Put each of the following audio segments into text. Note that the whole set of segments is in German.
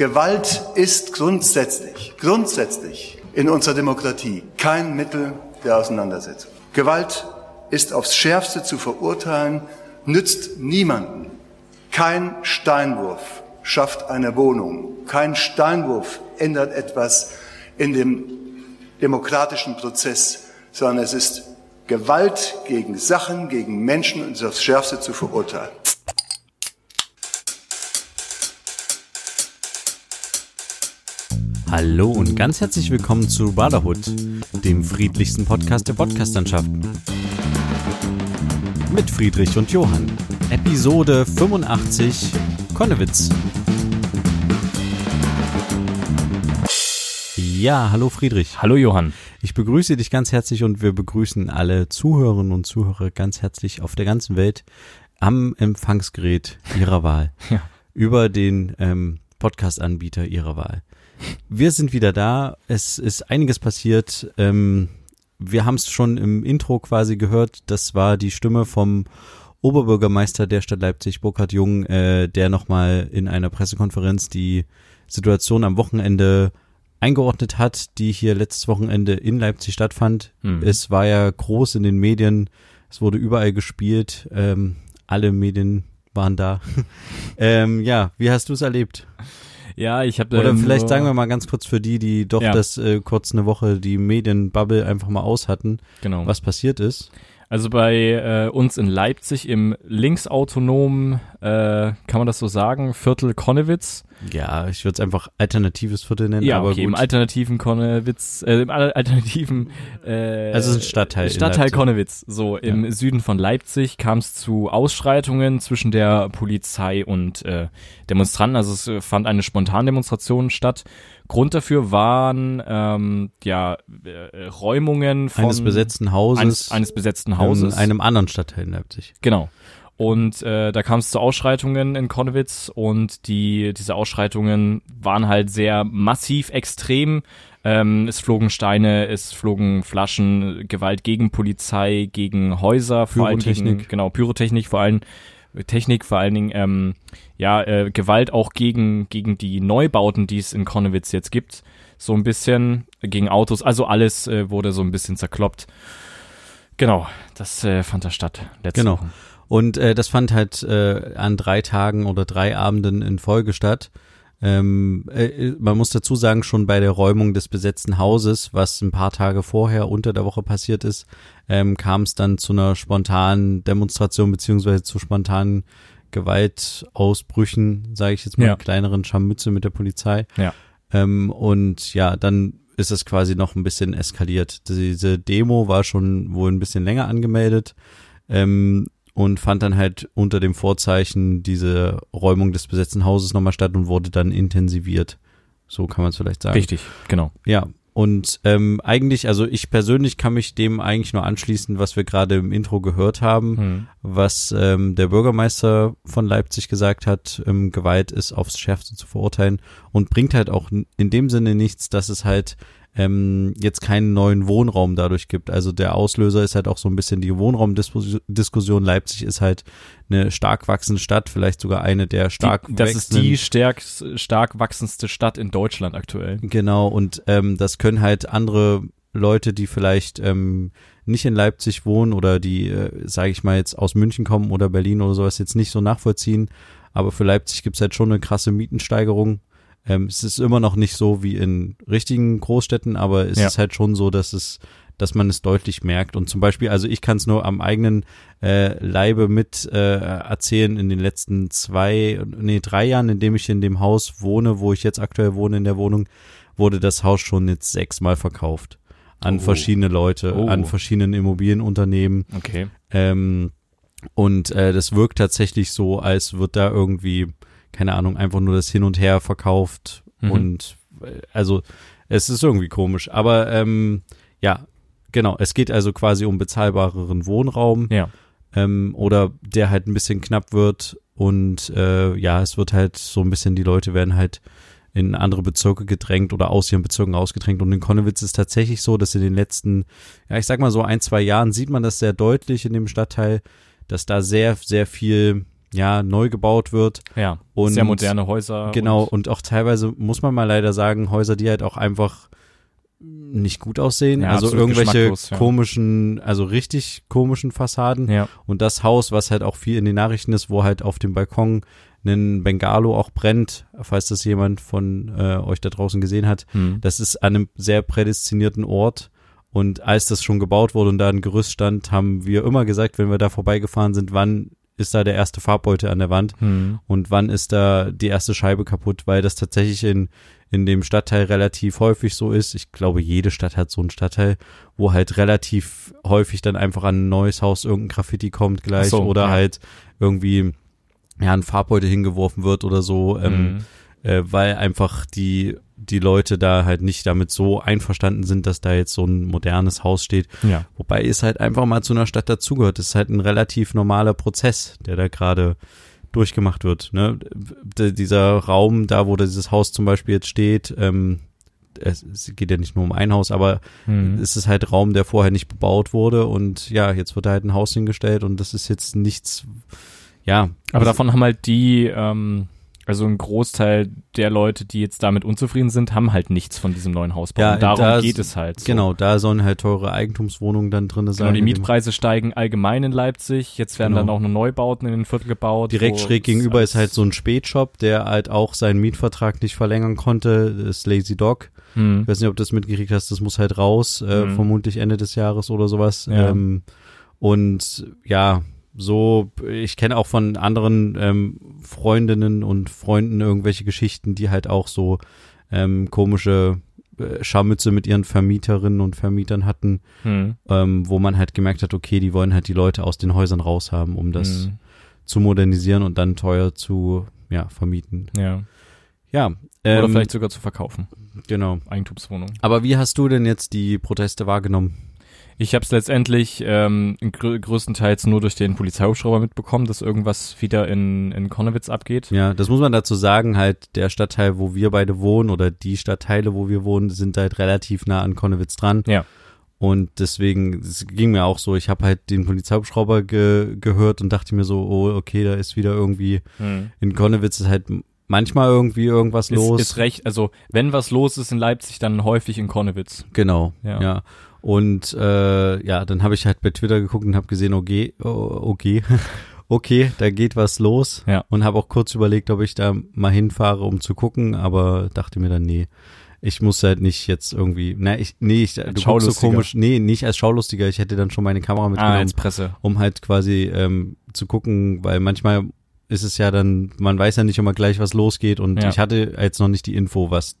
Gewalt ist grundsätzlich, grundsätzlich in unserer Demokratie kein Mittel der Auseinandersetzung. Gewalt ist aufs Schärfste zu verurteilen, nützt niemanden. Kein Steinwurf schafft eine Wohnung. Kein Steinwurf ändert etwas in dem demokratischen Prozess, sondern es ist Gewalt gegen Sachen, gegen Menschen und aufs Schärfste zu verurteilen. Hallo und ganz herzlich willkommen zu Brotherhood, dem friedlichsten Podcast der Podcastlandschaften. Mit Friedrich und Johann. Episode 85 Konnewitz. Ja, hallo Friedrich. Hallo Johann. Ich begrüße dich ganz herzlich und wir begrüßen alle Zuhörerinnen und Zuhörer ganz herzlich auf der ganzen Welt am Empfangsgerät ihrer Wahl. Ja. Über den ähm, Podcast-Anbieter ihrer Wahl. Wir sind wieder da. Es ist einiges passiert. Ähm, wir haben es schon im Intro quasi gehört. Das war die Stimme vom Oberbürgermeister der Stadt Leipzig, Burkhard Jung, äh, der nochmal in einer Pressekonferenz die Situation am Wochenende eingeordnet hat, die hier letztes Wochenende in Leipzig stattfand. Mhm. Es war ja groß in den Medien. Es wurde überall gespielt. Ähm, alle Medien waren da. ähm, ja, wie hast du es erlebt? Ja, ich habe Oder vielleicht sagen wir mal ganz kurz für die, die doch Ja. das äh, kurz eine Woche die Medienbubble einfach mal aus hatten, genau. was passiert ist. Also bei äh, uns in Leipzig im linksautonomen, äh, kann man das so sagen, Viertel Konnewitz. Ja, ich würde es einfach alternatives Viertel nennen, Ja, aber okay, im gut. alternativen Konnewitz, äh, im al- alternativen äh, Also es ist ein Stadtteil Stadtteil. Konnewitz. So im Süden von Leipzig kam es zu Ausschreitungen zwischen der Polizei und äh, Demonstranten. Also es äh, fand eine Spontandemonstration statt. Grund dafür waren ähm, ja äh, Räumungen von eines besetzten Hauses, eines, eines besetzten Hauses. in einem anderen Stadtteil in Leipzig. Genau. Und äh, da kam es zu Ausschreitungen in Konnewitz und die diese Ausschreitungen waren halt sehr massiv extrem. Ähm, es flogen Steine, es flogen Flaschen, Gewalt gegen Polizei, gegen Häuser, vor Dingen, Pyrotechnik. genau Pyrotechnik, vor allem Technik, vor allen Dingen ähm, ja äh, Gewalt auch gegen gegen die Neubauten, die es in Konnewitz jetzt gibt, so ein bisschen gegen Autos, also alles äh, wurde so ein bisschen zerkloppt. Genau, das äh, fand da statt letzte Genau. Woche. Und äh, das fand halt äh, an drei Tagen oder drei Abenden in Folge statt. Ähm, äh, man muss dazu sagen, schon bei der Räumung des besetzten Hauses, was ein paar Tage vorher unter der Woche passiert ist, ähm, kam es dann zu einer spontanen Demonstration beziehungsweise zu spontanen Gewaltausbrüchen, sage ich jetzt mal, Ja. kleineren Scharmütze mit der Polizei. Ja. Ähm, und ja, dann ist es quasi noch ein bisschen eskaliert. Diese Demo war schon wohl ein bisschen länger angemeldet ähm, und fand dann halt unter dem Vorzeichen diese Räumung des besetzten Hauses nochmal statt und wurde dann intensiviert. So kann man es vielleicht sagen. Richtig, genau. Ja. Und ähm, eigentlich, also ich persönlich kann mich dem eigentlich nur anschließen, was wir gerade im Intro gehört haben, Hm. was ähm, der Bürgermeister von Leipzig gesagt hat, ähm, Gewalt ist aufs Schärfste zu verurteilen und bringt halt auch in dem Sinne nichts, dass es halt ähm, jetzt keinen neuen Wohnraum dadurch gibt. Also der Auslöser ist halt auch so ein bisschen die Wohnraumdiskussion. Leipzig ist halt eine stark wachsende Stadt, vielleicht sogar eine der stark die, das ist die stärk, stark wachsendste Stadt in Deutschland aktuell. Genau, und ähm, das können halt andere Leute, die vielleicht ähm, nicht in Leipzig wohnen oder die, äh, sage ich mal, jetzt aus München kommen oder Berlin oder sowas, jetzt nicht so nachvollziehen. Aber für Leipzig gibt's halt schon eine krasse Mietensteigerung. Ähm, es ist immer noch nicht so wie in richtigen Großstädten, aber es Ja. ist halt schon so, dass es dass man es deutlich merkt. Und zum Beispiel, also ich kann es nur am eigenen äh, Leibe mit äh, erzählen in den letzten zwei, nee, drei Jahren, in dem ich in dem Haus wohne, wo ich jetzt aktuell wohne in der Wohnung, wurde das Haus schon jetzt sechsmal verkauft. An Oh. verschiedene Leute, Oh. an verschiedenen Immobilienunternehmen. Okay. Ähm, und äh, das wirkt tatsächlich so, als wird da irgendwie, keine Ahnung, einfach nur das Hin und Her verkauft. Mhm. Und äh, also es ist irgendwie komisch. Aber ähm, ja, genau, es geht also quasi um bezahlbareren Wohnraum Ja. ähm, oder der halt ein bisschen knapp wird. Und äh, ja, es wird halt so ein bisschen, die Leute werden halt in andere Bezirke gedrängt oder aus ihren Bezirken ausgedrängt. Und in Konnewitz ist tatsächlich so, dass in den letzten, ja, ich sag mal so ein, zwei Jahren sieht man das sehr deutlich in dem Stadtteil, dass da sehr, sehr viel ja neu gebaut wird. Ja, Und sehr moderne Häuser. Genau, Und, und auch teilweise muss man mal leider sagen, Häuser, die halt auch einfach nicht gut aussehen. Ja, also irgendwelche ja. komischen, also richtig komischen Fassaden. ja. Und das Haus, was halt auch viel in den Nachrichten ist, wo halt auf dem Balkon ein Bengalo auch brennt, falls das jemand von äh, euch da draußen gesehen hat, Hm. das ist an einem sehr prädestinierten Ort. Und als das schon gebaut wurde und da ein Gerüst stand, haben wir immer gesagt, wenn wir da vorbeigefahren sind, wann ist da der erste Farbbeutel an der Wand Hm. und wann ist da die erste Scheibe kaputt, weil das tatsächlich in, in dem Stadtteil relativ häufig so ist. Ich glaube, jede Stadt hat so einen Stadtteil, wo halt relativ häufig dann einfach an ein neues Haus irgendein Graffiti kommt gleich so, oder ja. halt irgendwie ja, ein Farbbeutel hingeworfen wird oder so, ähm, Hm. äh, weil einfach die, die Leute da halt nicht damit so einverstanden sind, dass da jetzt so ein modernes Haus steht. Ja. Wobei es halt einfach mal zu einer Stadt dazugehört. Es ist halt ein relativ normaler Prozess, der da gerade durchgemacht wird. Ne? D dieser Raum, da wo dieses Haus zum Beispiel jetzt steht, ähm, es, es geht ja nicht nur um ein Haus, aber Hm. es ist halt Raum, der vorher nicht bebaut wurde und ja, jetzt wird da halt ein Haus hingestellt und das ist jetzt nichts, ja. Aber davon haben halt die, ähm, also ein Großteil der Leute, die jetzt damit unzufrieden sind, haben halt nichts von diesem neuen Hausbau. Ja, Und darum da- geht es halt. So. Genau, da sollen halt teure Eigentumswohnungen dann drin sein. Genau, die Mietpreise steigen allgemein in Leipzig. Jetzt werden Genau. dann auch noch Neubauten in den Viertel gebaut. Direkt schräg gegenüber ist halt so ein Spätshop, der halt auch seinen Mietvertrag nicht verlängern konnte, das ist Lazy Dog. Hm. Ich weiß nicht, ob du das mitgekriegt hast, das muss halt raus, äh, Mhm. vermutlich Ende des Jahres oder sowas. Ja. Ähm, und ja, so, ich kenne auch von anderen ähm, Freundinnen und Freunden irgendwelche Geschichten, die halt auch so ähm, komische äh, Scharmütze mit ihren Vermieterinnen und Vermietern hatten, Hm. ähm, wo man halt gemerkt hat, okay, die wollen halt die Leute aus den Häusern raushaben, um das Hm. zu modernisieren und dann teuer zu ja, vermieten. Ja. Ja, Oder ähm, vielleicht sogar zu verkaufen. genau. Eigentumswohnung. Aber wie hast du denn jetzt die Proteste wahrgenommen? Ich habe es letztendlich ähm, grö größtenteils nur durch den Polizeihubschrauber mitbekommen, dass irgendwas wieder in, in Konnewitz abgeht. Ja, das muss man dazu sagen, halt der Stadtteil, wo wir beide wohnen oder die Stadtteile, wo wir wohnen, sind halt relativ nah an Konnewitz dran. Ja. Und deswegen, es ging mir auch so, ich habe halt den Polizeihubschrauber ge gehört und dachte mir so, oh, okay, da ist wieder irgendwie, Hm. in Konnewitz ist halt manchmal irgendwie irgendwas Ist, los. ist recht, also wenn was los ist in Leipzig, dann häufig in Konnewitz. Genau, Ja. ja. Und äh, ja, dann habe ich halt bei Twitter geguckt und habe gesehen, okay, oh, okay, okay, da geht was los. Ja. Und habe auch kurz überlegt, ob ich da mal hinfahre, um zu gucken, aber dachte mir dann, nee, ich muss halt nicht jetzt irgendwie, na, ich, nee, ich, du guckst so komisch, nee, nicht als Schaulustiger, ich hätte dann schon meine Kamera Ah, mitgenommen, als Presse. um halt quasi ähm, zu gucken, weil manchmal ist es ja dann, man weiß ja nicht immer gleich, was losgeht und Ja. ich hatte jetzt noch nicht die Info, was,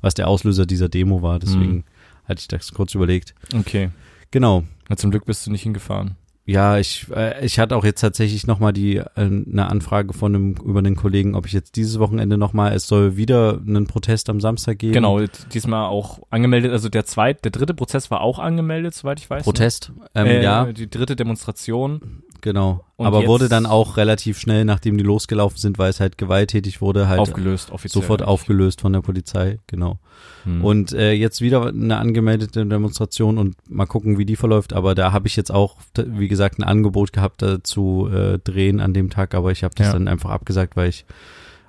was der Auslöser dieser Demo war, deswegen Hm. Hatte ich das kurz überlegt. Okay. Genau. Na, zum Glück bist du nicht hingefahren. Ja, ich, äh, ich hatte auch jetzt tatsächlich nochmal die, äh, eine Anfrage von einem, über den Kollegen, ob ich jetzt dieses Wochenende nochmal, es soll wieder einen Protest am Samstag geben. Genau, diesmal auch angemeldet, also der zweite, der dritte Prozess war auch angemeldet, soweit ich weiß. Protest, ähm, Ne? Äh, ja, Die dritte Demonstration genau. und Aber wurde dann auch relativ schnell, nachdem die losgelaufen sind, weil es halt gewalttätig wurde, halt aufgelöst, offiziell. sofort eigentlich. aufgelöst von der Polizei, genau. Hm. Und äh, jetzt wieder eine angemeldete Demonstration und mal gucken, wie die verläuft. Aber da habe ich jetzt auch, wie gesagt, ein Angebot gehabt, da zu äh, drehen an dem Tag. Aber ich habe das Ja. dann einfach abgesagt, weil ich,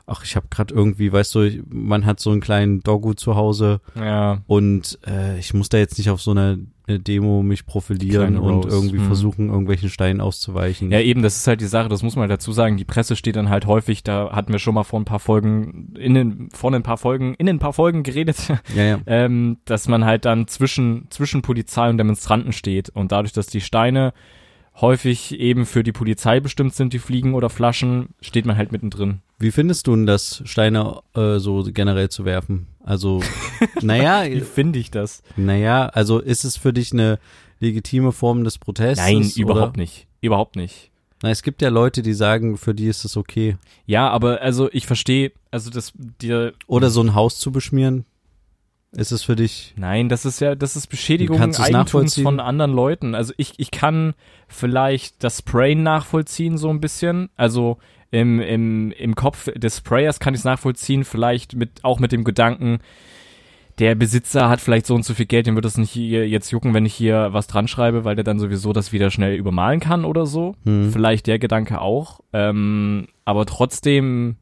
ach, ich habe gerade irgendwie, weißt du, man hat so einen kleinen Doggo zu Hause ja, und äh, ich muss da jetzt nicht auf so einer eine Demo mich profilieren und irgendwie hm. versuchen, irgendwelchen Steinen auszuweichen. ja, eben, das ist halt die Sache, das muss man dazu sagen. Die Presse steht dann halt häufig, da hatten wir schon mal vor ein paar Folgen, in den, vor ein paar Folgen, in ein paar Folgen geredet, ja, ja. ähm, dass man halt dann zwischen, zwischen Polizei und Demonstranten steht. Und dadurch, dass die Steine häufig eben für die Polizei bestimmt sind, die Fliegen oder Flaschen, steht man halt mittendrin. Wie findest du denn das, Steine äh, so generell zu werfen? Also, naja, Wie finde ich das? Naja, also ist es für dich eine legitime Form des Protests? Nein, überhaupt nicht. Überhaupt nicht. Na, es gibt ja Leute, die sagen, für die ist es okay. Ja, aber also ich verstehe, also das dir Oder so ein Haus zu beschmieren, ist es für dich? Nein, das ist ja, das ist Beschädigung Eigentums von anderen Leuten. Also ich, ich kann vielleicht das Sprayen nachvollziehen so ein bisschen. Also im, im, im Kopf des Sprayers kann ich es nachvollziehen, vielleicht mit, auch mit dem Gedanken, der Besitzer hat vielleicht so und so viel Geld, dem wird es nicht hier jetzt jucken, wenn ich hier was dran schreibe, weil der dann sowieso das wieder schnell übermalen kann oder so. Hm. Vielleicht der Gedanke auch. Ähm, aber trotzdem,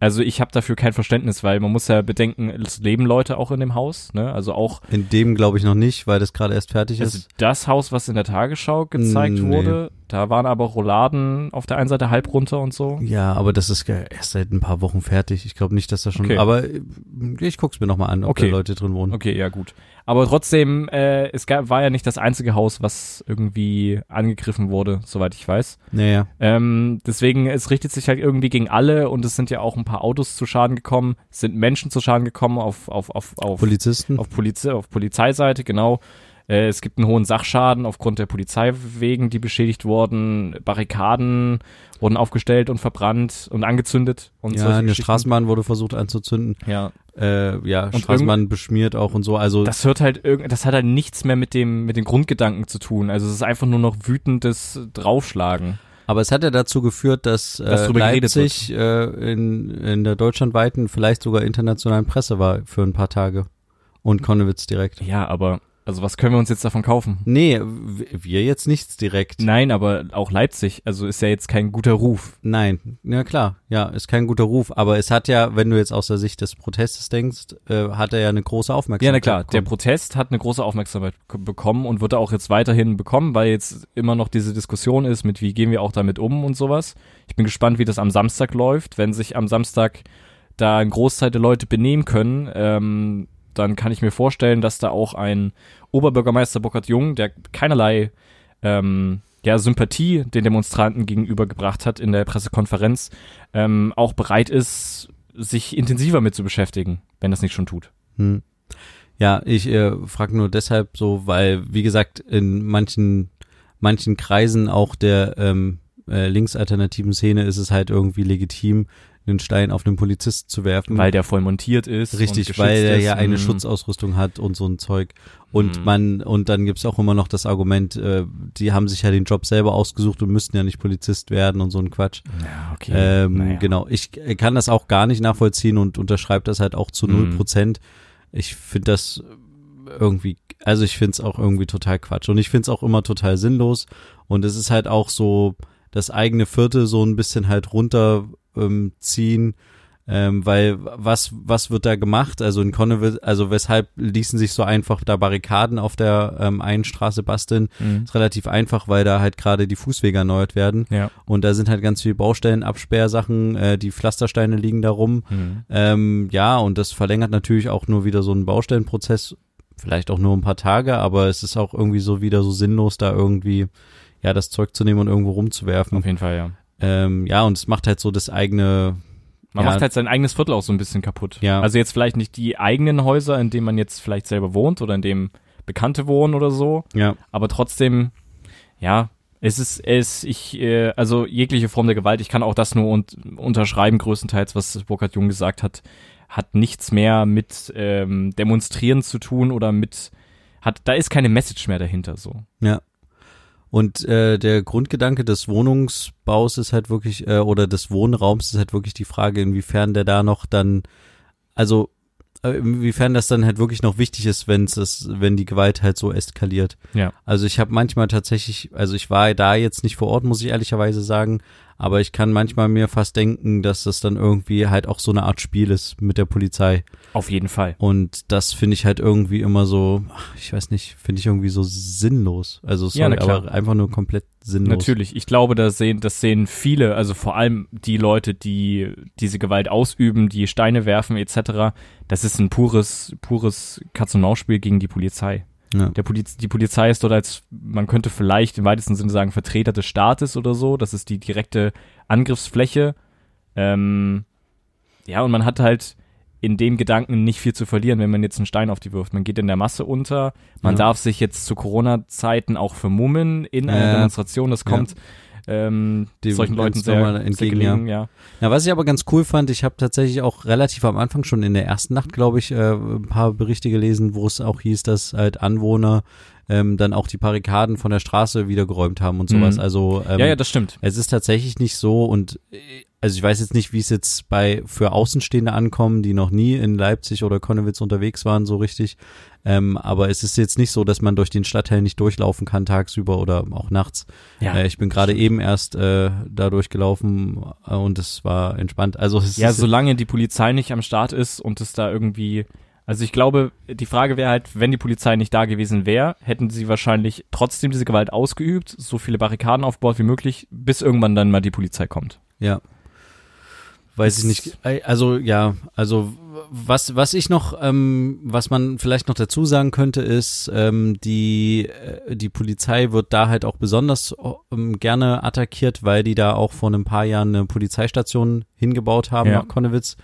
also ich habe dafür kein Verständnis, weil man muss ja bedenken, es leben Leute auch in dem Haus, ne? Also auch In dem glaube ich noch nicht, weil das gerade erst fertig also ist. das Haus, was in der Tagesschau gezeigt Nee. wurde, da waren aber Rouladen auf der einen Seite halb runter und so. Ja, aber das ist erst seit ein paar Wochen fertig. Ich glaube nicht, dass da schon. Okay. Aber äh, ich guck's mir noch mal an, ob Okay. da Leute drin wohnen. Okay, ja gut. Aber trotzdem, äh, es gab, war ja nicht das einzige Haus, was irgendwie angegriffen wurde, soweit ich weiß. Naja. Ähm, deswegen, es richtet sich halt irgendwie gegen alle und es sind ja auch ein paar Autos zu Schaden gekommen, es sind Menschen zu Schaden gekommen auf, auf, auf, auf, Polizisten. auf, Poliz auf Polizeiseite, genau. Äh, es gibt einen hohen Sachschaden aufgrund der Polizeiwegen, die beschädigt wurden. Barrikaden wurden aufgestellt und verbrannt und angezündet. Und ja, eine. Straßenbahn wurde versucht anzuzünden. Ja, Äh, ja, Und Straßenbahn beschmiert auch und so. Also das hört halt irgend, das hat halt nichts mehr mit dem, mit den Grundgedanken zu tun. Also es ist einfach nur noch wütendes Draufschlagen. Aber es hat ja dazu geführt, dass, äh, Leipzig äh, in, in der deutschlandweiten, vielleicht sogar internationalen Presse war für ein paar Tage. Und Konnewitz direkt. Ja, aber, also was können wir uns jetzt davon kaufen? Nee, wir jetzt nichts direkt. Nein, aber auch Leipzig, also ist ja jetzt kein guter Ruf. Nein, ja klar, ja, ist kein guter Ruf, aber es hat ja, wenn du jetzt aus der Sicht des Protestes denkst, äh, hat er ja eine große Aufmerksamkeit. Ja, na klar, der bekommen. Protest hat eine große Aufmerksamkeit bekommen und wird er auch jetzt weiterhin bekommen, weil jetzt immer noch diese Diskussion ist mit, wie gehen wir auch damit um und sowas. Ich bin gespannt, wie das am Samstag läuft. Wenn sich am Samstag da ein Großteil der Leute benehmen können, ähm, dann kann ich mir vorstellen, dass da auch ein Oberbürgermeister Burkhard Jung, der keinerlei ähm, ja, Sympathie den Demonstranten gegenübergebracht hat in der Pressekonferenz, ähm, auch bereit ist, sich intensiver mit zu beschäftigen, wenn das nicht schon tut. Hm. Ja, ich äh, frage nur deshalb so, weil, wie gesagt, in manchen, manchen Kreisen auch der ähm, äh, linksalternativen Szene ist es halt irgendwie legitim, einen Stein auf einen Polizisten zu werfen. Weil der voll montiert ist. Richtig, weil er ist. ja eine Mhm. Schutzausrüstung hat und so ein Zeug. Und Mhm. man, und dann gibt's auch immer noch das Argument, äh, die haben sich ja den Job selber ausgesucht und müssten ja nicht Polizist werden und so ein Quatsch. Ja, okay. Ähm, Naja. Genau, ich äh, kann das auch gar nicht nachvollziehen und unterschreibe das halt auch zu null Mhm. Prozent. Ich finde das irgendwie, also ich finde es auch irgendwie total Quatsch und ich finde es auch immer total sinnlos und es ist halt auch so das eigene Viertel so ein bisschen halt runterziehen, ähm, ziehen, ähm, weil was was wird da gemacht? Also in Connewitz, also weshalb ließen sich so einfach da Barrikaden auf der ähm, einen Straße basteln? Mhm. Ist relativ einfach, weil da halt gerade die Fußwege erneuert werden. Ja. Und da sind halt ganz viele Baustellen, Absperrsachen, äh, die Pflastersteine liegen da rum. Mhm. Ähm, ja, und das verlängert natürlich auch nur wieder so einen Baustellenprozess, vielleicht auch nur ein paar Tage, aber es ist auch irgendwie so wieder so sinnlos, da irgendwie ja das Zeug zu nehmen und irgendwo rumzuwerfen. Auf jeden Fall, ja. Ähm, ja, und es macht halt so das eigene, Man Ja. macht halt sein eigenes Viertel auch so ein bisschen kaputt. Ja. Also jetzt vielleicht nicht die eigenen Häuser, in denen man jetzt vielleicht selber wohnt oder in dem Bekannte wohnen oder so, ja, aber trotzdem, ja, es ist, es, ich, äh, also jegliche Form der Gewalt, ich kann auch das nur un unterschreiben, größtenteils, was Burkhard Jung gesagt hat, hat nichts mehr mit ähm, Demonstrieren zu tun oder mit, hat, da ist keine Message mehr dahinter so. ja. Und äh, der Grundgedanke des Wohnungsbaus ist halt wirklich, äh, oder des Wohnraums ist halt wirklich die Frage, inwiefern der da noch dann, also äh, inwiefern das dann halt wirklich noch wichtig ist, wenn es wenn die Gewalt halt so eskaliert. Ja. Also ich habe manchmal tatsächlich, also ich war da jetzt nicht vor Ort, muss ich ehrlicherweise sagen, aber ich kann manchmal mir fast denken, dass das dann irgendwie halt auch so eine Art Spiel ist mit der Polizei. Auf jeden Fall. Und das finde ich halt irgendwie immer so, ich weiß nicht, finde ich irgendwie so sinnlos. Also sorry, Ja, aber einfach nur komplett sinnlos. Natürlich, ich glaube, da sehen, das sehen viele, also vor allem die Leute, die diese Gewalt ausüben, die Steine werfen etc. Das ist ein pures, pures Katz-und-Maus-Spiel gegen die Polizei. Ja. Der Poliz die Polizei ist dort als, man könnte vielleicht im weitesten Sinne sagen, Vertreter des Staates oder so. Das ist die direkte Angriffsfläche. Ähm, ja, und man hat halt in dem Gedanken nicht viel zu verlieren, wenn man jetzt einen Stein auf die wirft. Man geht in der Masse unter. Man Ja. darf sich jetzt zu Corona-Zeiten auch vermummen in einer Ja. Demonstration. Das Ja. Ähm, Dem solchen Leuten sehr, normal sehr entgegen, gelegen, ja. Ja, was ich aber ganz cool fand, ich habe tatsächlich auch relativ am Anfang schon in der ersten Nacht, glaube ich, äh, ein paar Berichte gelesen, wo es auch hieß, dass halt Anwohner ähm, dann auch die Barrikaden von der Straße wieder geräumt haben und sowas. Mhm. Also ähm, ja, ja, das stimmt. es ist tatsächlich nicht so und äh, also ich weiß jetzt nicht, wie es jetzt bei für Außenstehende ankommen, die noch nie in Leipzig oder Konnewitz unterwegs waren, so richtig. Ähm, aber es ist jetzt nicht so, dass man durch den Stadtteil nicht durchlaufen kann tagsüber oder auch nachts. Ja, äh, ich bin gerade eben erst äh, da durchgelaufen äh, und es war entspannt. Also es Ja, ist, solange die Polizei nicht am Start ist und es da irgendwie. Also ich glaube, die Frage wäre halt, wenn die Polizei nicht da gewesen wäre, hätten sie wahrscheinlich trotzdem diese Gewalt ausgeübt, so viele Barrikaden aufgebaut wie möglich, bis irgendwann dann mal die Polizei kommt. Ja. Weiß ich nicht. Äh, Also ja, also was was ich noch, ähm, was man vielleicht noch dazu sagen könnte, ist, ähm, die äh, die Polizei wird da halt auch besonders ähm, gerne attackiert, weil die da auch vor ein paar Jahren eine Polizeistation hingebaut haben Ja. nach Konnewitz.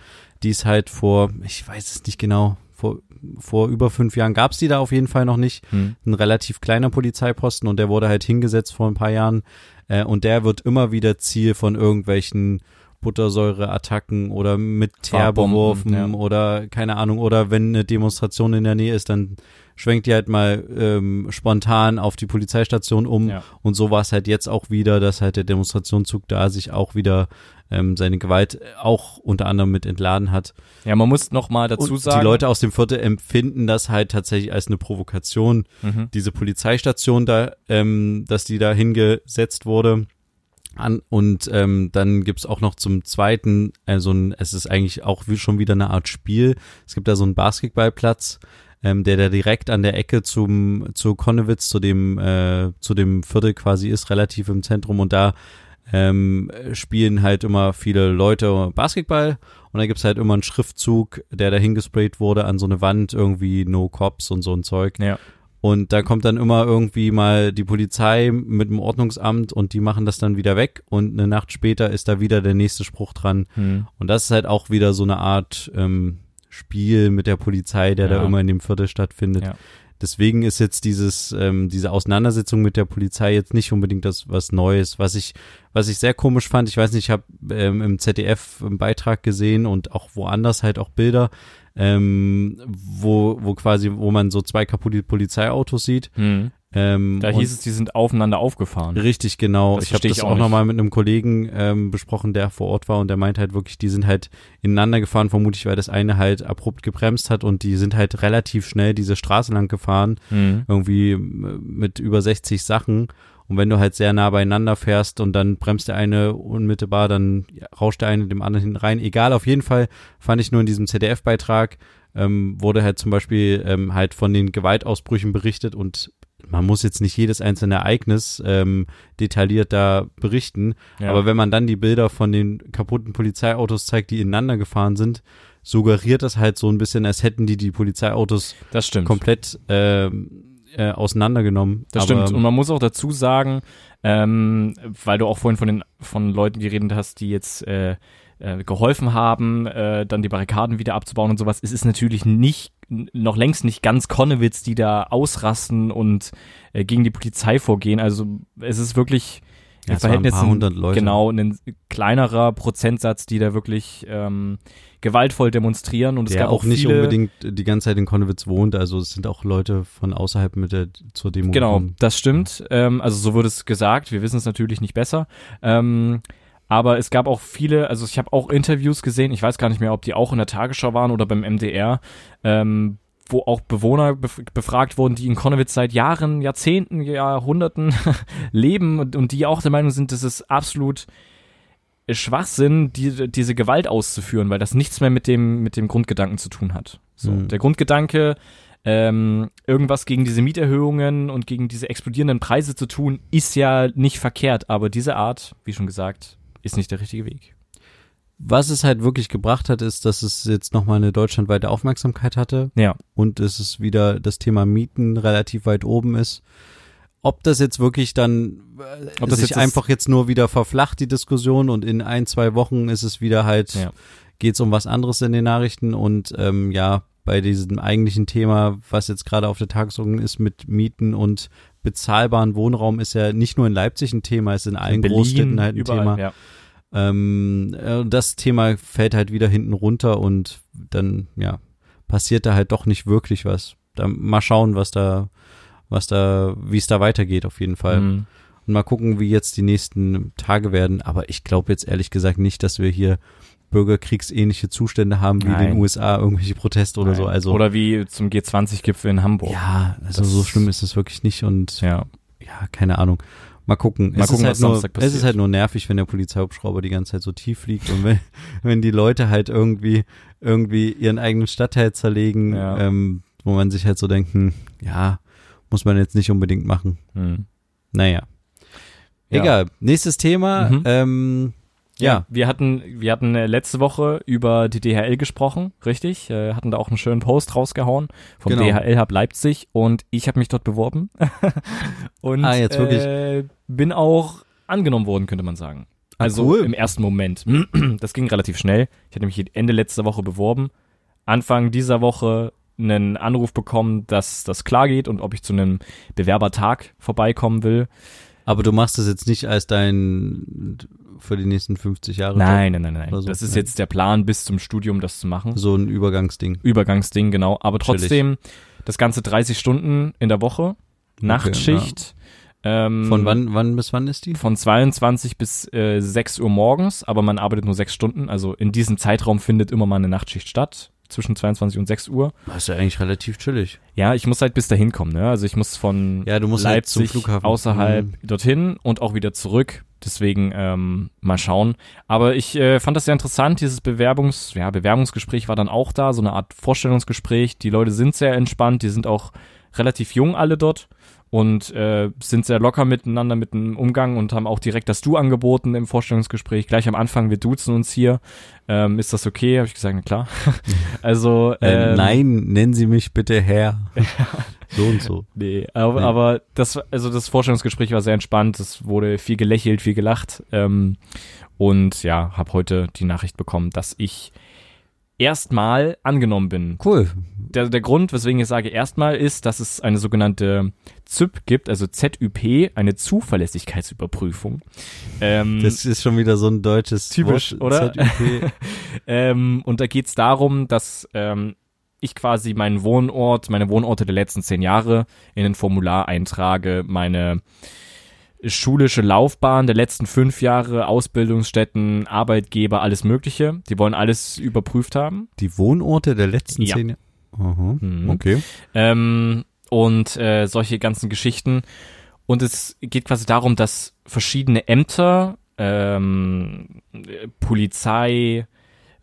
Die ist halt vor, ich weiß es nicht genau, vor vor über fünf Jahren gab's die da auf jeden Fall noch nicht Hm. ein relativ kleiner Polizeiposten und der wurde halt hingesetzt vor ein paar Jahren äh, und der wird immer wieder Ziel von irgendwelchen Buttersäureattacken oder mit Teer Farbbomben, beworfen ja. oder keine Ahnung oder wenn eine Demonstration in der Nähe ist, dann schwenkt die halt mal ähm, spontan auf die Polizeistation um Ja. und so war es halt jetzt auch wieder, dass halt der Demonstrationszug da sich auch wieder ähm, seine Gewalt auch unter anderem mit entladen hat. Ja, man muss noch mal dazu Und sagen. die Leute aus dem Viertel empfinden das halt tatsächlich als eine Provokation, Mhm. diese Polizeistation da, ähm, dass die da hingesetzt wurde. An, und ähm, dann gibt's auch noch zum zweiten, also ein, es ist eigentlich auch wie schon wieder eine Art Spiel. Es gibt da so einen Basketballplatz, ähm, der da direkt an der Ecke zum zu Konnewitz, zu dem äh, zu dem Viertel quasi ist, relativ im Zentrum und da ähm, spielen halt immer viele Leute Basketball und da gibt's halt immer einen Schriftzug, der da hingesprayt wurde an so eine Wand, irgendwie No Cops und so ein Zeug. Ja. Und da kommt dann immer irgendwie mal die Polizei mit dem Ordnungsamt und die machen das dann wieder weg und eine Nacht später ist da wieder der nächste Spruch dran. Hm. Und das ist halt auch wieder so eine Art ähm, Spiel mit der Polizei, der Ja. da immer in dem Viertel stattfindet. Ja. Deswegen ist jetzt dieses ähm, diese Auseinandersetzung mit der Polizei jetzt nicht unbedingt das was Neues, was ich was ich sehr komisch fand. Ich weiß nicht, ich habe ähm, im ZDF einen Beitrag gesehen und auch woanders halt auch Bilder, ähm, wo wo quasi wo man so zwei kaputte Polizeiautos sieht. Hm. Ähm, Da hieß es, die sind aufeinander aufgefahren. Richtig, genau. Das ich habe das auch, auch nochmal mit einem Kollegen ähm, besprochen, der vor Ort war und der meint halt wirklich, die sind halt ineinander gefahren, vermutlich, weil das eine halt abrupt gebremst hat und die sind halt relativ schnell diese Straße lang gefahren, Hm. irgendwie äh, mit über 60 Sachen. Und wenn du halt sehr nah beieinander fährst und dann bremst der eine unmittelbar, dann rauscht der eine dem anderen rein. Egal, auf jeden Fall fand ich nur in diesem ZDF-Beitrag, ähm, wurde halt zum Beispiel ähm, halt von den Gewaltausbrüchen berichtet und man muss jetzt nicht jedes einzelne Ereignis ähm, detailliert da berichten, Ja. aber wenn man dann die Bilder von den kaputten Polizeiautos zeigt, die ineinander gefahren sind, suggeriert das halt so ein bisschen, als hätten die die Polizeiautos Das stimmt. komplett ähm, äh, auseinandergenommen. Das Aber, stimmt. Und man muss auch dazu sagen, ähm, weil du auch vorhin von den von Leuten geredet hast, die jetzt äh, äh, geholfen haben, äh, dann die Barrikaden wieder abzubauen und sowas. Es ist natürlich nicht noch längst nicht ganz Konnewitz, die da ausrasten und äh, gegen die Polizei vorgehen. Also es ist wirklich Ja, hundert Leute. genau ein kleinerer Prozentsatz, die da wirklich ähm, gewaltvoll demonstrieren und es der gab auch nicht viele, unbedingt die ganze Zeit in Konnewitz wohnt, also es sind auch Leute von außerhalb mit der zur Demo Genau, gekommen. das stimmt. Ähm, also so wurde es gesagt. Wir wissen es natürlich nicht besser. Ähm, aber es gab auch viele, also ich habe auch Interviews gesehen, ich weiß gar nicht mehr, ob die auch in der Tagesschau waren oder beim MDR, ähm, wo auch Bewohner bef befragt wurden, die in Konnewitz seit Jahren, Jahrzehnten, Jahrhunderten leben und, und die auch der Meinung sind, dass es absolut Schwachsinn, die, diese Gewalt auszuführen, weil das nichts mehr mit dem, mit dem Grundgedanken zu tun hat. So, Mhm. der Grundgedanke, ähm, irgendwas gegen diese Mieterhöhungen und gegen diese explodierenden Preise zu tun, ist ja nicht verkehrt, aber diese Art, wie schon gesagt, ist nicht der richtige Weg. Was es halt wirklich gebracht hat, ist, dass es jetzt nochmal eine deutschlandweite Aufmerksamkeit hatte Ja. und es ist wieder das Thema Mieten relativ weit oben ist. Ob das jetzt wirklich dann äh, Ob das sich jetzt einfach jetzt nur wieder verflacht, die Diskussion, und in ein, zwei Wochen ist es wieder halt, Ja. geht's um was anderes in den Nachrichten und ähm, ja, bei diesem eigentlichen Thema, was jetzt gerade auf der Tagesordnung ist mit Mieten und bezahlbaren Wohnraum, ist ja nicht nur in Leipzig ein Thema, ist in allen Berlin, Großstädten halt ein überall, Thema. Ja. Ähm, äh, das Thema fällt halt wieder hinten runter und dann, ja, passiert da halt doch nicht wirklich was. Da, mal schauen, was da, was da, wie es da weitergeht auf jeden Fall. Mhm. Und mal gucken, wie jetzt die nächsten Tage werden. Aber ich glaube jetzt ehrlich gesagt nicht, dass wir hier bürgerkriegsähnliche Zustände haben wie in Nein. den USA, irgendwelche Proteste oder so. Nein. Also Oder wie zum G20-Gipfel in Hamburg. ja, also Das- so schlimm ist es wirklich nicht und Ja. ja, keine Ahnung. Mal gucken. Mal es gucken, ist halt was nur, Samstag es ist passiert. halt nur nervig, wenn der Polizeihubschrauber die ganze Zeit so tief fliegt und wenn, wenn die Leute halt irgendwie, irgendwie ihren eigenen Stadtteil zerlegen, Ja. ähm, wo man sich halt so denken, ja, muss man jetzt nicht unbedingt machen. Hm. Naja. Ja. Egal. Nächstes Thema. Mhm. Ähm, ja. Wir hatten, wir hatten äh, letzte Woche über die DHL gesprochen, richtig? Äh, hatten da auch einen schönen Post rausgehauen vom Genau. DHL Hub Leipzig und ich habe mich dort beworben. und Ah, jetzt wirklich? Äh, bin auch angenommen worden, könnte man sagen. Ah, Also cool. im ersten Moment. Das ging relativ schnell. Ich hatte mich Ende letzter Woche beworben. Anfang dieser Woche einen Anruf bekommen, dass das klar geht und ob ich zu einem Bewerbertag vorbeikommen will. Aber du machst das jetzt nicht als dein für die nächsten 50 Jahre. Nein, nein, nein, nein. So, das ist nein. jetzt der Plan, bis zum Studium das zu machen. So ein Übergangsding. Übergangsding, genau. Aber Chillig. trotzdem das Ganze 30 Stunden in der Woche. Nachtschicht. ähm, Von wann, wann bis wann ist die? Von 22 bis äh, 6 Uhr morgens, aber man arbeitet nur 6 Stunden. Also in diesem Zeitraum findet immer mal eine Nachtschicht statt. Zwischen 22 und 6 Uhr. Das ist ja eigentlich relativ chillig. Ja, ich muss halt bis dahin kommen, ne? Also ich muss von Ja, du musst halt zum Leipzig Flughafen. außerhalb Mhm. dorthin und auch wieder zurück. Deswegen ähm, mal schauen. Aber ich äh, fand das sehr interessant. Dieses Bewerbungs, ja, Bewerbungsgespräch war dann auch da, so eine Art Vorstellungsgespräch. Die Leute sind sehr entspannt, die sind auch relativ jung alle dort und äh, sind sehr locker miteinander mit dem Umgang und haben auch direkt das Du angeboten im Vorstellungsgespräch. Gleich am Anfang, wir duzen uns hier. Ähm, ist das okay? Habe ich gesagt, na klar. also Äh, ähm, nein, nennen Sie mich bitte Herr. so und so. Nee, aber, Nee. aber das, also das Vorstellungsgespräch war sehr entspannt. Es wurde viel gelächelt, viel gelacht. Ähm, und ja, habe heute die Nachricht bekommen, dass ich erstmal angenommen bin. Cool. Der, der Grund, weswegen ich sage erstmal, ist, dass es eine sogenannte ZÜP gibt, also ZÜP, eine Zuverlässigkeitsüberprüfung. Ähm, Das ist schon wieder so ein deutsches Typisch, Wort. oder? ZÜP. ähm, und da geht's darum, dass ähm, ich quasi meinen Wohnort, meine Wohnorte der letzten zehn Jahre in ein Formular eintrage, meine schulische Laufbahn der letzten fünf Jahre, Ausbildungsstätten, Arbeitgeber, alles Mögliche. Die wollen alles überprüft haben. Die Wohnorte der letzten Ja. zehn Jahre. Aha. Mhm. Okay. Ähm, und äh, solche ganzen Geschichten. Und es geht quasi darum, dass verschiedene Ämter, ähm, äh, Polizei,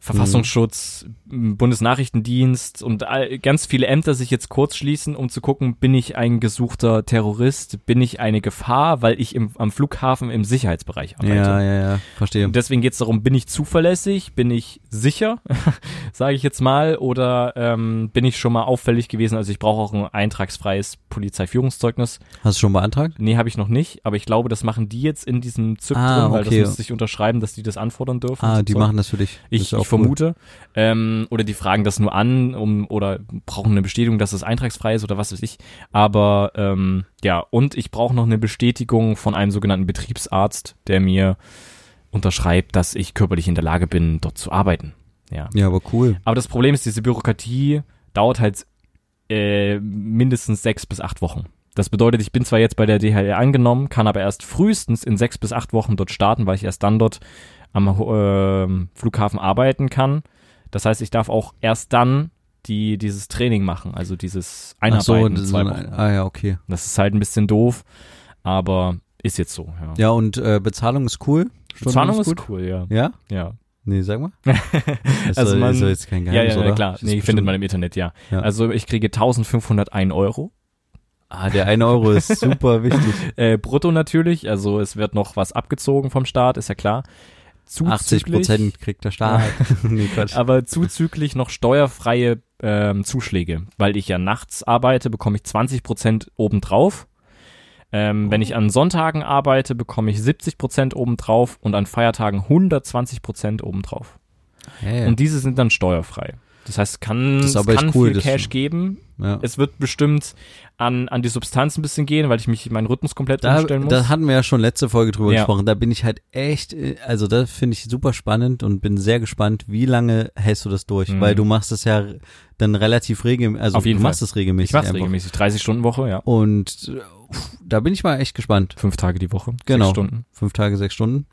Verfassungsschutz, m, Bundesnachrichtendienst und all, ganz viele Ämter sich jetzt kurz schließen, um zu gucken, bin ich ein gesuchter Terrorist, bin ich eine Gefahr, weil ich im, am Flughafen im Sicherheitsbereich arbeite. Ja, ja, ja. Verstehe. Und deswegen geht es darum, bin ich zuverlässig, bin ich sicher, sage ich jetzt mal, oder ähm, bin ich schon mal auffällig gewesen? Also ich brauche auch ein eintragsfreies Polizeiführungszeugnis. Hast du schon beantragt? Nee, habe ich noch nicht, aber ich glaube, das machen die jetzt in diesem ZIP Ah, drin, weil okay. das muss sich unterschreiben, dass die das anfordern dürfen. Ah, so die Zeug. machen das für dich. Ich, ich vermute. Ähm, oder die fragen das nur an um, oder brauchen eine Bestätigung, dass es eintragsfrei ist oder was weiß ich. Aber ähm, ja, und ich brauche noch eine Bestätigung von einem sogenannten Betriebsarzt, der mir unterschreibt, dass ich körperlich in der Lage bin, dort zu arbeiten. Ja. Ja, aber cool. Aber das Problem ist, diese Bürokratie dauert halt äh, mindestens sechs bis acht Wochen. Das bedeutet, ich bin zwar jetzt bei der DHL angenommen, kann aber erst frühestens in sechs bis acht Wochen dort starten, weil ich erst dann dort am äh, Flughafen arbeiten kann. Das heißt, ich darf auch erst dann die dieses Training machen, also dieses Ach so, Einarbeiten. das ist zwei ein, ah ja, okay. Das ist halt ein bisschen doof, aber ist jetzt so. Ja. Ja, und äh, Bezahlung ist cool. Stunden Bezahlung ist, gut. cool, ja. Ja? Ja. Nee, sag mal. Also soll, man- ist jetzt kein Geheimnis, ja, ja, oder? klar. Nee, ist findet man im Internet, ja. Ja. Also ich kriege 1501 Euro. Ah, der eine Euro ist super wichtig. Äh, brutto natürlich, also es wird noch was abgezogen vom Staat, ist ja klar. 80 Prozent kriegt der Staat. nee. Aber zuzüglich noch steuerfreie ähm, Zuschläge. Weil ich ja nachts arbeite, bekomme ich 20 Prozent obendrauf. Ähm, Wenn ich an Sonntagen arbeite, bekomme ich 70 Prozent obendrauf und an Feiertagen 120 Prozent obendrauf. Hey. Und diese sind dann steuerfrei. Das heißt, es kann, Das es kann cool, viel Cash geben. Ja. Es wird bestimmt an, an die Substanz ein bisschen gehen, weil ich mich meinen Rhythmus komplett Da, umstellen muss. da hatten wir ja schon letzte Folge drüber Ja. gesprochen. Da bin ich halt echt, äh, also das finde ich super spannend und bin sehr gespannt, wie lange hältst du das durch? Mhm. Weil du machst es ja dann relativ regelmäßig, also Auf jeden du machst es regelmäßig. ich mach's einfach. regelmäßig. 30 Stunden Woche, ja. Und äh, da bin ich mal echt gespannt. Fünf Tage die Woche. Genau. Sechs Stunden. Fünf Tage, sechs Stunden.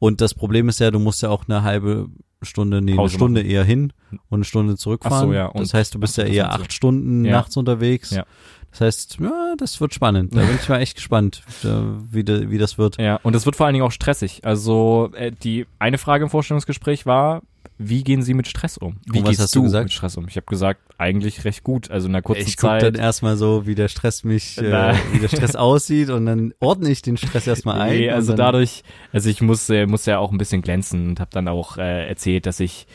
Und das Problem ist ja, du musst ja auch eine halbe Stunde, nee, eine Pause Stunde eher hin und eine Stunde zurückfahren. Ach so, ja, und- das heißt, du bist ja eher acht Stunden Ja. nachts unterwegs. Ja. Das heißt, ja, das wird spannend. Da bin ich mal echt gespannt, wie, de, wie das wird. Ja, und es wird vor allen Dingen auch stressig. Also äh, die eine Frage im Vorstellungsgespräch war, wie gehen Sie mit Stress um? Wie was gehst hast du gesagt? mit Stress um? Ich habe gesagt, eigentlich recht gut. Also in einer kurzen Ich gucke Zeit. dann erstmal so, wie der Stress mich, äh, wie der Stress aussieht und dann ordne ich den Stress erstmal ein. Nee, also dadurch, also ich muss, äh, muss ja auch ein bisschen glänzen und habe dann auch äh, erzählt, dass ich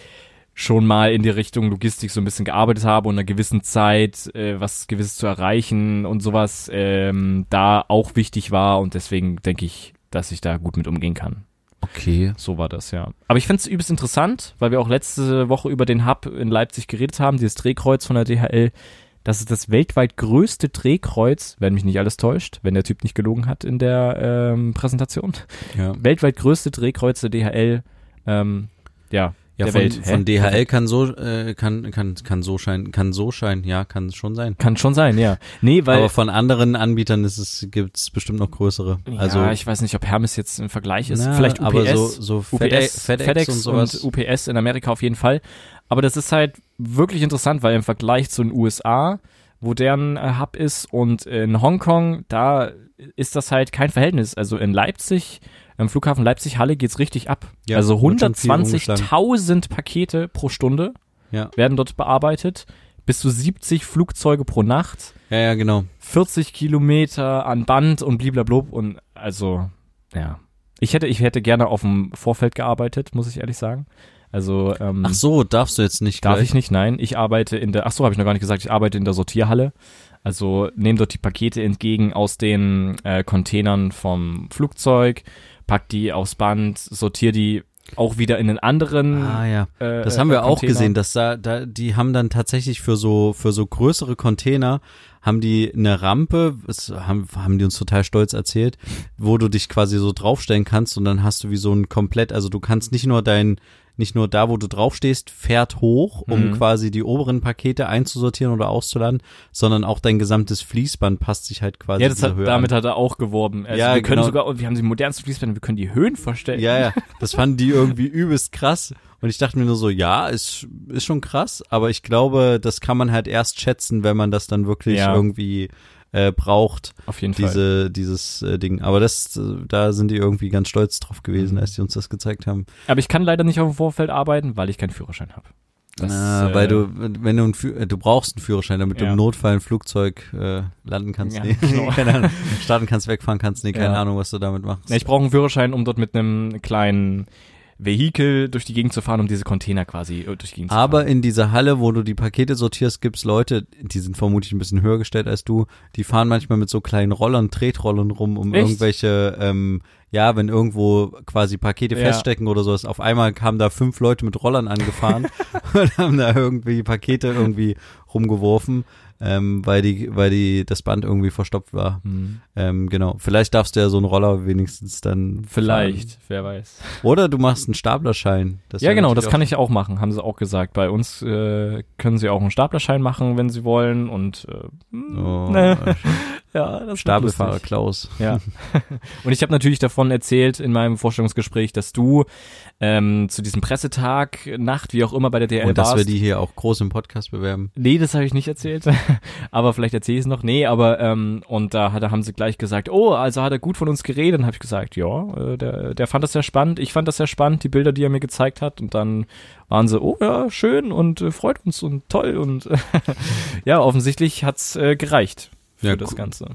schon mal in die Richtung Logistik so ein bisschen gearbeitet habe und in einer gewissen Zeit äh, was gewisses zu erreichen und sowas ähm, da auch wichtig war und deswegen denke ich, dass ich da gut mit umgehen kann. Okay. So war das, ja. Aber ich fände es übelst interessant, weil wir auch letzte Woche über den Hub in Leipzig geredet haben, dieses Drehkreuz von der DHL. Das ist das weltweit größte Drehkreuz, wenn mich nicht alles täuscht, wenn der Typ nicht gelogen hat in der ähm, Präsentation. Ja. Weltweit größte Drehkreuz der DHL, ähm, ja, Ja, der von, Welt. Von DHL kann so, äh, kann, kann, kann so scheinen, kann so scheinen, ja, kann schon sein. Kann schon sein, ja. Nee, weil Aber von anderen Anbietern ist es, gibt's bestimmt noch größere. Also, ja, ich weiß nicht, ob Hermes jetzt im Vergleich ist. na, Vielleicht UPS. aber so, so UPS, FedEx, FedEx, und sowas. und UPS in Amerika auf jeden Fall. Aber das ist halt wirklich interessant, weil im Vergleich zu den USA, wo deren äh, Hub ist und in Hongkong, da ist das halt kein Verhältnis. Also in Leipzig, am Flughafen Leipzig-Halle geht's richtig ab. Ja, also wird schon viel umgeschlagen. 120.000 Pakete pro Stunde ja. werden dort bearbeitet. Bis zu 70 Flugzeuge pro Nacht. ja, ja, genau. 40 Kilometer an Band und bliblablub und also, ja. Ich hätte, ich hätte gerne auf dem Vorfeld gearbeitet, muss ich ehrlich sagen. Also, ähm, Ach so, darfst du jetzt nicht darf gleich? ich nicht, nein. Ich arbeite in der, ach so, habe ich noch gar nicht gesagt, ich arbeite in der Sortierhalle. Also nehme dort die Pakete entgegen aus den äh, Containern vom Flugzeug, pack die aufs Band, sortiere die auch wieder in den anderen. Ah ja, äh, das äh, haben wir auch Container. gesehen, dass da, da, die haben dann tatsächlich für so, für so größere Container haben die eine Rampe, das haben, haben die uns total stolz erzählt, wo du dich quasi so draufstellen kannst und dann hast du wie so ein komplett, also du kannst nicht nur dein, nicht nur da, wo du draufstehst, fährt hoch, um Mhm. quasi die oberen Pakete einzusortieren oder auszuladen, sondern auch dein gesamtes Fließband passt sich halt quasi Ja, das hat, Höhe damit an. hat er auch geworben. Also Ja, wir können genau. sogar, wir haben die modernsten Fließbänder, wir können die Höhen verstellen. Ja, ja, das fanden die irgendwie übelst krass. Und ich dachte mir nur so, ja, ist, ist schon krass, aber ich glaube, das kann man halt erst schätzen, wenn man das dann wirklich Ja. irgendwie äh, braucht, Auf jeden Fall. diese, dieses äh, Ding. Aber das, äh, da sind die irgendwie ganz stolz drauf gewesen, Mhm. als die uns das gezeigt haben. Aber ich kann leider nicht auf dem Vorfeld arbeiten, weil ich keinen Führerschein habe. Na, äh, weil du, wenn du, einen äh, du brauchst einen Führerschein, damit du Ja. im Notfall ein Flugzeug äh, landen kannst. Ja, nee, genau. keine Ahnung, starten kannst, wegfahren kannst. Nee, keine Ja. Ahnung, was du damit machst. Ich brauche einen Führerschein, um dort mit einem kleinen Vehikel durch die Gegend zu fahren, um diese Container quasi äh, durch die Gegend zu Aber fahren. in dieser Halle, wo du die Pakete sortierst, gibt's Leute, die sind vermutlich ein bisschen höher gestellt als du, die fahren manchmal mit so kleinen Rollern, Tretrollern rum, um Echt? irgendwelche, ähm, ja, wenn irgendwo quasi Pakete Ja. feststecken oder sowas. Auf einmal kamen da fünf Leute mit Rollern angefahren und haben da irgendwie Pakete irgendwie rumgeworfen, ähm, weil die, weil die das Band irgendwie verstopft war. Hm. Ähm, genau. Vielleicht darfst du ja so einen Roller wenigstens dann Vielleicht, fahren. wer weiß. Oder du machst einen Staplerschein. Ja, genau, das kann ich auch machen, haben sie auch gesagt. Bei uns äh, können sie auch einen Staplerschein machen, wenn sie wollen. Und äh, Oh, ne, ja, das Stapelfahrer. Klaus. Ja. Und ich habe natürlich davon erzählt in meinem Vorstellungsgespräch, dass du ähm, zu diesem Pressetag, Nacht, wie auch immer bei der DL Und dass warst. wir die hier auch groß im Podcast bewerben. Nee, das habe ich nicht erzählt. aber vielleicht erzähle ich es noch. Nee, aber ähm, und da, hat, da haben sie gleich gesagt, oh, also hat er gut von uns geredet. Dann habe ich gesagt, ja, äh, der, der fand das sehr spannend. Ich fand das sehr spannend, die Bilder, die er mir gezeigt hat. Und dann waren sie, oh ja, schön und äh, freut uns und toll. Und ja, offensichtlich hat's äh, gereicht für Ja, das. Ganze. Äh,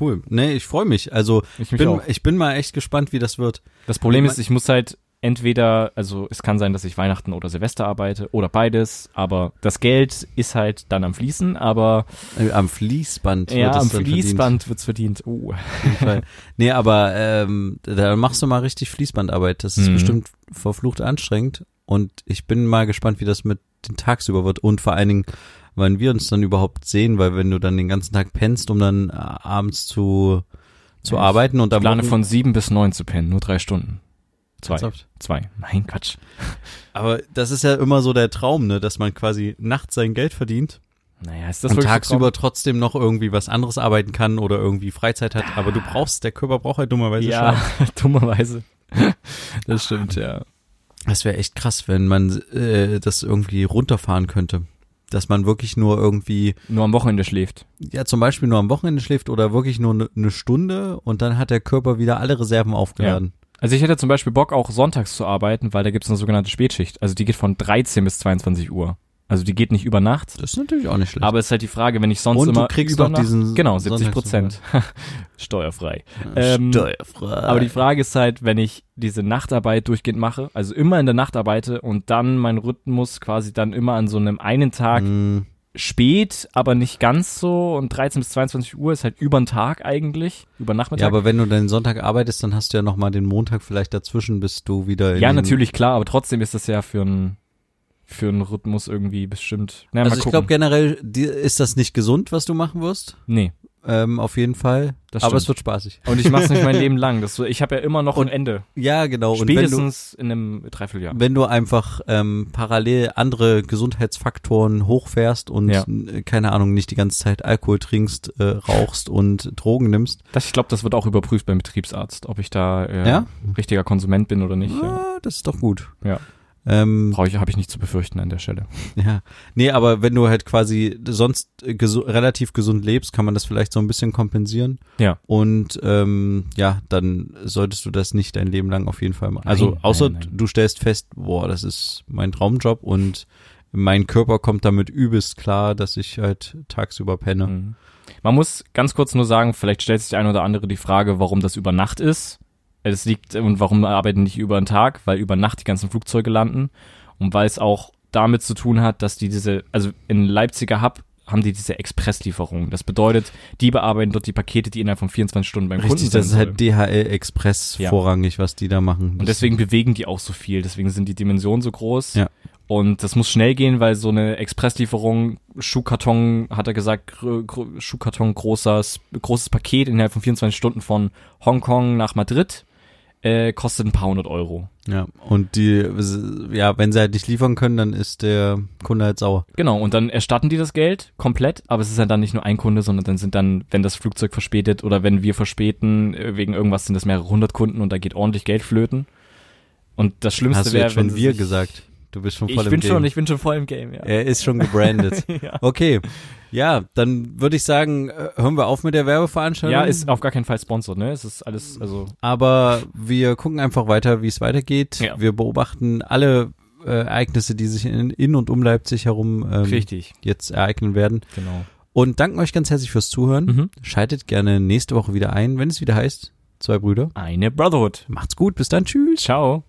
Cool. Nee, ich freue mich. Also Ich mich bin, auch. ich bin mal echt gespannt, wie das wird. Das Problem Ich ist, ich muss halt entweder, also es kann sein, dass ich Weihnachten oder Silvester arbeite oder beides, aber das Geld ist halt dann am Fließen, aber Äh, Am Fließband ja, wird es am Fließband wird's verdient. Oh. Verdient, Fall. nee, aber ähm, da machst du mal richtig Fließbandarbeit. Das ist Mhm. bestimmt verflucht anstrengend. Und ich bin mal gespannt, wie das mit den tagsüber wird und vor allen Dingen, wann wir uns dann überhaupt sehen, weil wenn du dann den ganzen Tag pennst, um dann äh, abends zu, zu Ja, ich arbeiten und am Plane Wochen- von sieben bis neun zu pennen, nur drei Stunden. Zwei. Ernsthaft? Zwei. Nein, Quatsch. Aber das ist ja immer so der Traum, ne, dass man quasi nachts sein Geld verdient Naja, ist das und tagsüber trotzdem noch irgendwie was anderes arbeiten kann oder irgendwie Freizeit hat. Aber du brauchst, der Körper braucht halt dummerweise. Ja, dummerweise. Das stimmt, ja. Das wäre echt krass, wenn man äh, das irgendwie runterfahren könnte. Dass man wirklich nur irgendwie, Nur am Wochenende schläft. ja zum Beispiel nur am Wochenende schläft oder wirklich nur eine ne Stunde und dann hat der Körper wieder alle Reserven aufgeladen. Also ich hätte zum Beispiel Bock, auch sonntags zu arbeiten, weil da gibt's eine sogenannte Spätschicht. Also die geht von 13 bis 22 Uhr. Also die geht nicht über Nacht. Das ist natürlich auch nicht schlecht. Aber es ist halt die Frage, wenn ich sonst Und du immer kriegst über noch diesen genau 70 Prozent steuerfrei. ähm, Steuerfrei. Aber die Frage ist halt, wenn ich diese Nachtarbeit durchgehend mache, also immer in der Nacht arbeite und dann mein Rhythmus quasi dann immer an so einem einen Tag Mm, spät, aber nicht ganz so und 13 bis 22 Uhr ist halt über den Tag eigentlich, über Nachmittag. Ja, aber wenn du den Sonntag arbeitest, dann hast du ja noch mal den Montag vielleicht dazwischen, bis du wieder in Ja, natürlich, klar, aber trotzdem ist das ja für einen für einen Rhythmus irgendwie bestimmt. Na, Also ich glaube generell ist das nicht gesund, was du machen wirst. nee, Ähm, auf jeden Fall. Aber es wird spaßig. und ich mache es nicht mein Leben lang. Das ich habe ja immer noch Und- ein Ende. Ja, genau. Und wenn du, Spätestens in einem Dreivierteljahr. wenn du einfach ähm, parallel andere Gesundheitsfaktoren hochfährst und Ja. äh, keine Ahnung nicht die ganze Zeit Alkohol trinkst, äh, rauchst und Drogen nimmst, Das, ich glaube, das wird auch überprüft beim Betriebsarzt, ob ich da äh, Ja? richtiger Konsument bin oder nicht. Ja. ah, das ist doch gut. Ja. Ähm, Brauche ich, habe ich nicht zu befürchten an der Stelle. ja. Nee, aber wenn du halt quasi sonst gesu relativ gesund lebst, kann man das vielleicht so ein bisschen kompensieren. Ja. Und ähm, ja, dann solltest du das nicht dein Leben lang auf jeden Fall machen. Also Nein, außer nein, nein. du stellst fest, boah, das ist mein Traumjob und mein Körper kommt damit übelst klar, dass ich halt tagsüber penne. Mhm. Man muss ganz kurz nur sagen, vielleicht stellt sich der eine oder andere die Frage, warum das über Nacht ist. Es liegt und warum arbeiten nicht über den Tag, weil über Nacht die ganzen Flugzeuge landen und weil es auch damit zu tun hat, dass die diese, also in Leipziger Hub haben die diese Expresslieferung. Das bedeutet, die bearbeiten dort die Pakete, die innerhalb von 24 Stunden beim Kunden Richtig, sind. das ist halt DHL Express Ja. vorrangig, was die da machen. Und deswegen bewegen die auch so viel, deswegen sind die Dimensionen so groß. Ja. Und das muss schnell gehen, weil so eine Expresslieferung, Schuhkarton, hat er gesagt, Schuhkarton, großes, großes Paket innerhalb von 24 Stunden von Hongkong nach Madrid, äh, kostet ein paar hundert Euro. ja, und die, ja, wenn sie halt nicht liefern können, dann ist der Kunde halt sauer. Genau, und dann erstatten die das Geld komplett, aber es ist ja dann nicht nur ein Kunde, sondern dann sind dann, wenn das Flugzeug verspätet oder wenn wir verspäten, äh, wegen irgendwas sind das mehrere hundert Kunden und da geht ordentlich Geld flöten. Und das Schlimmste wäre, schon wenn sie wir gesagt? Du bist schon Ich voll im bin Game. schon, ich bin schon voll im Game, ja. er ist schon gebrandet. ja. Okay, ja, dann würde ich sagen, äh, hören wir auf mit der Werbeveranstaltung. Ja, ist auf gar keinen Fall sponsored, ne? Es ist alles, also Aber wir gucken einfach weiter, wie es weitergeht. Ja. Wir beobachten alle äh, Ereignisse, die sich in, in und um Leipzig herum ähm, richtig, jetzt ereignen werden. genau. Und danken euch ganz herzlich fürs Zuhören. Mhm. Schaltet gerne nächste Woche wieder ein, wenn es wieder heißt, zwei Brüder. Eine Brotherhood. Macht's gut, bis dann, tschüss. Ciao.